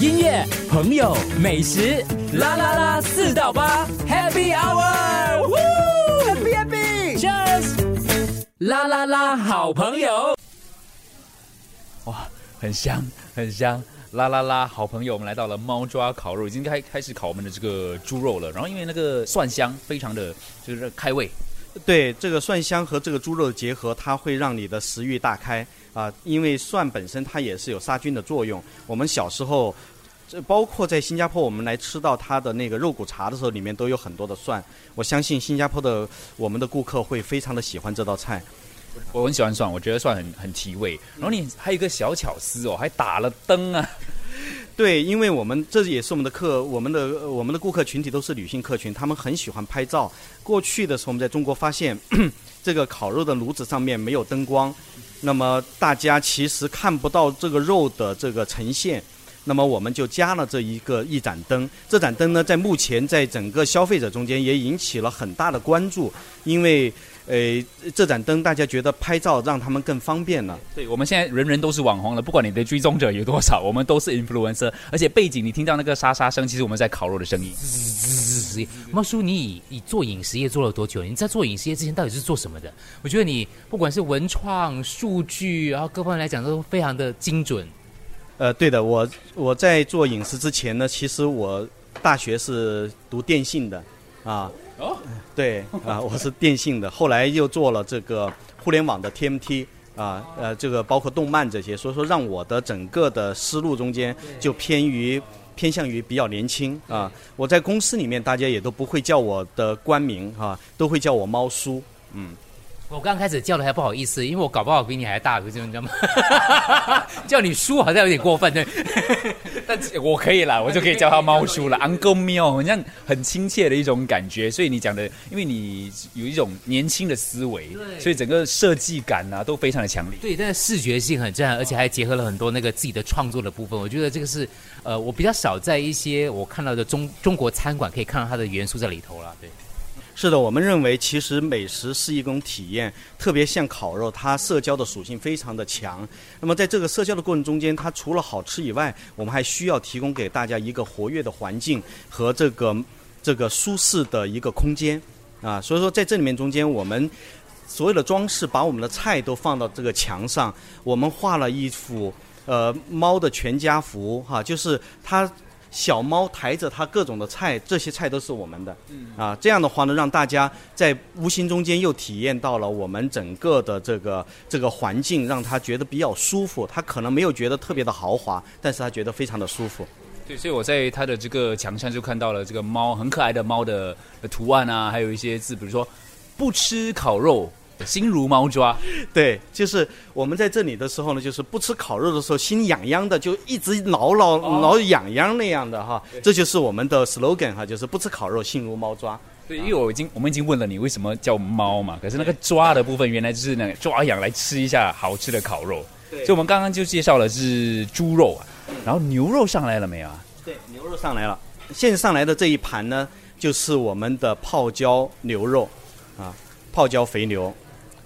音乐、朋友、美食，啦啦啦，四到八，Happy Hour，Happy Happy，Cheers，啦啦啦，好朋友，哇，很香，很香。啦啦啦，好朋友，我们来到了猫抓烤肉，已经开开始烤我们的这个猪肉了。然后因为那个蒜香非常的就是开胃，对这个蒜香和这个猪肉的结合，它会让你的食欲大开啊。因为蒜本身它也是有杀菌的作用。我们小时候，这包括在新加坡，我们来吃到它的那个肉骨茶的时候，里面都有很多的蒜。我相信新加坡的我们的顾客会非常的喜欢这道菜。我很喜欢蒜，我觉得蒜很很提味。然后你还有一个小巧思哦，还打了灯啊。对，因为我们这也是我们的客，我们的我们的顾客群体都是女性客群，他们很喜欢拍照。过去的时候，我们在中国发现，这个烤肉的炉子上面没有灯光，那么大家其实看不到这个肉的这个呈现。那么我们就加了这一个一盏灯，这盏灯呢，在目前在整个消费者中间也引起了很大的关注，因为呃，这盏灯大家觉得拍照让他们更方便了。对，我们现在人人都是网红了，不管你的追踪者有多少，我们都是 influencer，而且背景你听到那个沙沙声，其实我们在烤肉的声音。猫叔，你以以做饮食业做了多久？你在做饮食业之前到底是做什么的？我觉得你不管是文创、数据，然后各方面来讲都非常的精准。呃，对的，我我在做饮食之前呢，其实我大学是读电信的，啊，哦，对，啊，我是电信的，后来又做了这个互联网的 TMT，啊，呃，这个包括动漫这些，所以说让我的整个的思路中间就偏于偏向于比较年轻啊。我在公司里面，大家也都不会叫我的官名哈，都会叫我猫叔，嗯。我刚开始叫的还不好意思，因为我搞不好比你还大，你知道吗？叫你叔好像有点过分，对。但我可以啦，我就可以叫他猫叔了，Uncle Mio，好像很亲切的一种感觉。所以你讲的，因为你有一种年轻的思维，所以整个设计感啊都非常的强烈。对，但是视觉性很震撼，而且还结合了很多那个自己的创作的部分。我觉得这个是呃，我比较少在一些我看到的中中国餐馆可以看到它的元素在里头了，对。是的，我们认为其实美食是一种体验，特别像烤肉，它社交的属性非常的强。那么在这个社交的过程中间，它除了好吃以外，我们还需要提供给大家一个活跃的环境和这个这个舒适的一个空间啊。所以说在这里面中间，我们所有的装饰把我们的菜都放到这个墙上，我们画了一幅呃猫的全家福哈，就是它。小猫抬着它各种的菜，这些菜都是我们的。嗯啊，这样的话呢，让大家在无形中间又体验到了我们整个的这个这个环境，让他觉得比较舒服。他可能没有觉得特别的豪华，但是他觉得非常的舒服。对，所以我在他的这个墙上就看到了这个猫很可爱的猫的图案啊，还有一些字，比如说不吃烤肉。心如猫抓，对，就是我们在这里的时候呢，就是不吃烤肉的时候，心痒痒的，就一直挠挠挠痒痒那样的哈。这就是我们的 slogan 哈，就是不吃烤肉，心如猫抓。对，因为我已经我们已经问了你为什么叫猫嘛，可是那个抓的部分原来就是那个抓痒来吃一下好吃的烤肉。对，所以我们刚刚就介绍了是猪肉啊，然后牛肉上来了没有啊？对，牛肉上来了。现在上来的这一盘呢，就是我们的泡椒牛肉啊，泡椒肥牛。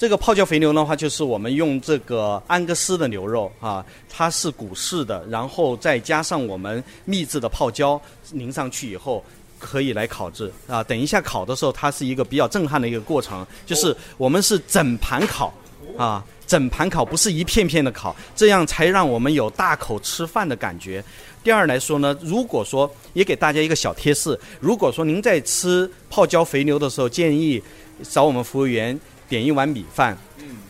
这个泡椒肥牛的话，就是我们用这个安格斯的牛肉啊，它是骨式的，然后再加上我们秘制的泡椒淋上去以后，可以来烤制啊。等一下烤的时候，它是一个比较震撼的一个过程，就是我们是整盘烤啊，整盘烤不是一片片的烤，这样才让我们有大口吃饭的感觉。第二来说呢，如果说也给大家一个小贴士，如果说您在吃泡椒肥牛的时候，建议找我们服务员。点一碗米饭，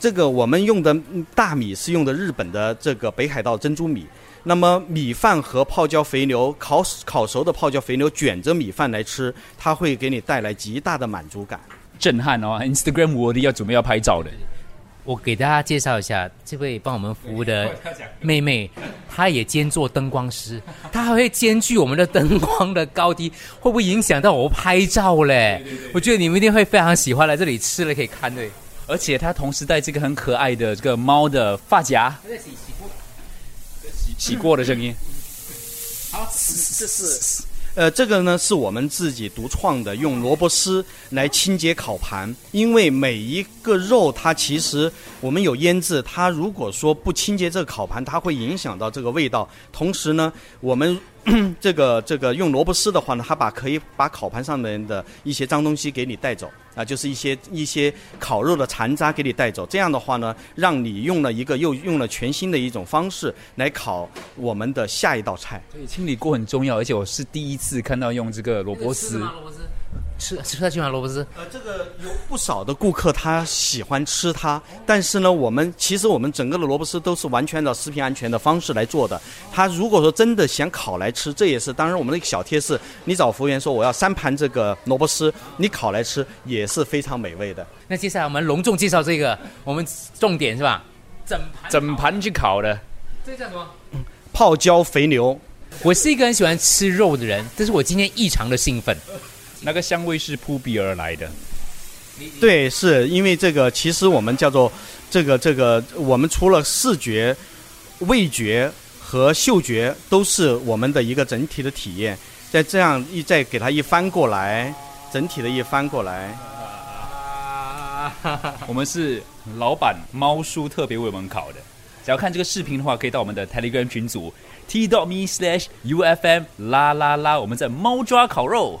这个我们用的大米是用的日本的这个北海道珍珠米。那么米饭和泡椒肥牛烤烤熟的泡椒肥牛卷着米饭来吃，它会给你带来极大的满足感，震撼哦！Instagram 我的要准备要拍照的。我给大家介绍一下这位帮我们服务的妹妹，她也兼做灯光师，他还会兼具我们的灯光的高低，会不会影响到我拍照嘞？我觉得你们一定会非常喜欢来这里吃了可以看对，而且他同时带这个很可爱的这个猫的发夹，在洗洗过，洗过的声音。好，这是呃，这个呢是我们自己独创的，用萝卜丝来清洁烤盘。因为每一个肉它其实我们有腌制，它如果说不清洁这个烤盘，它会影响到这个味道。同时呢，我们 这个这个用萝卜丝的话呢，它把可以把烤盘上面的一些脏东西给你带走啊，就是一些一些烤肉的残渣给你带走。这样的话呢，让你用了一个又用了全新的一种方式来烤我们的下一道菜。所以清理锅很重要，而且我是第一次看到用这个萝卜丝。吃吃得去吗？萝卜丝？呃，这个有不少的顾客他喜欢吃它，但是呢，我们其实我们整个的萝卜丝都是完全的食品安全的方式来做的。他如果说真的想烤来吃，这也是当然我们的一个小贴士。你找服务员说我要三盘这个萝卜丝，你烤来吃也是非常美味的。那接下来我们隆重介绍这个，我们重点是吧？整盘整盘去烤的，这个叫什么？泡椒肥牛。我是一个很喜欢吃肉的人，但是我今天异常的兴奋。那个香味是扑鼻而来的。对，是因为这个，其实我们叫做这个这个，我们除了视觉、味觉和嗅觉都是我们的一个整体的体验。再这样一再给它一翻过来，整体的一翻过来。我们是老板猫叔特别为我们烤的。只要看这个视频的话，可以到我们的 Telegram 群组 t dot me slash ufm 啦啦啦，我们在猫抓烤肉。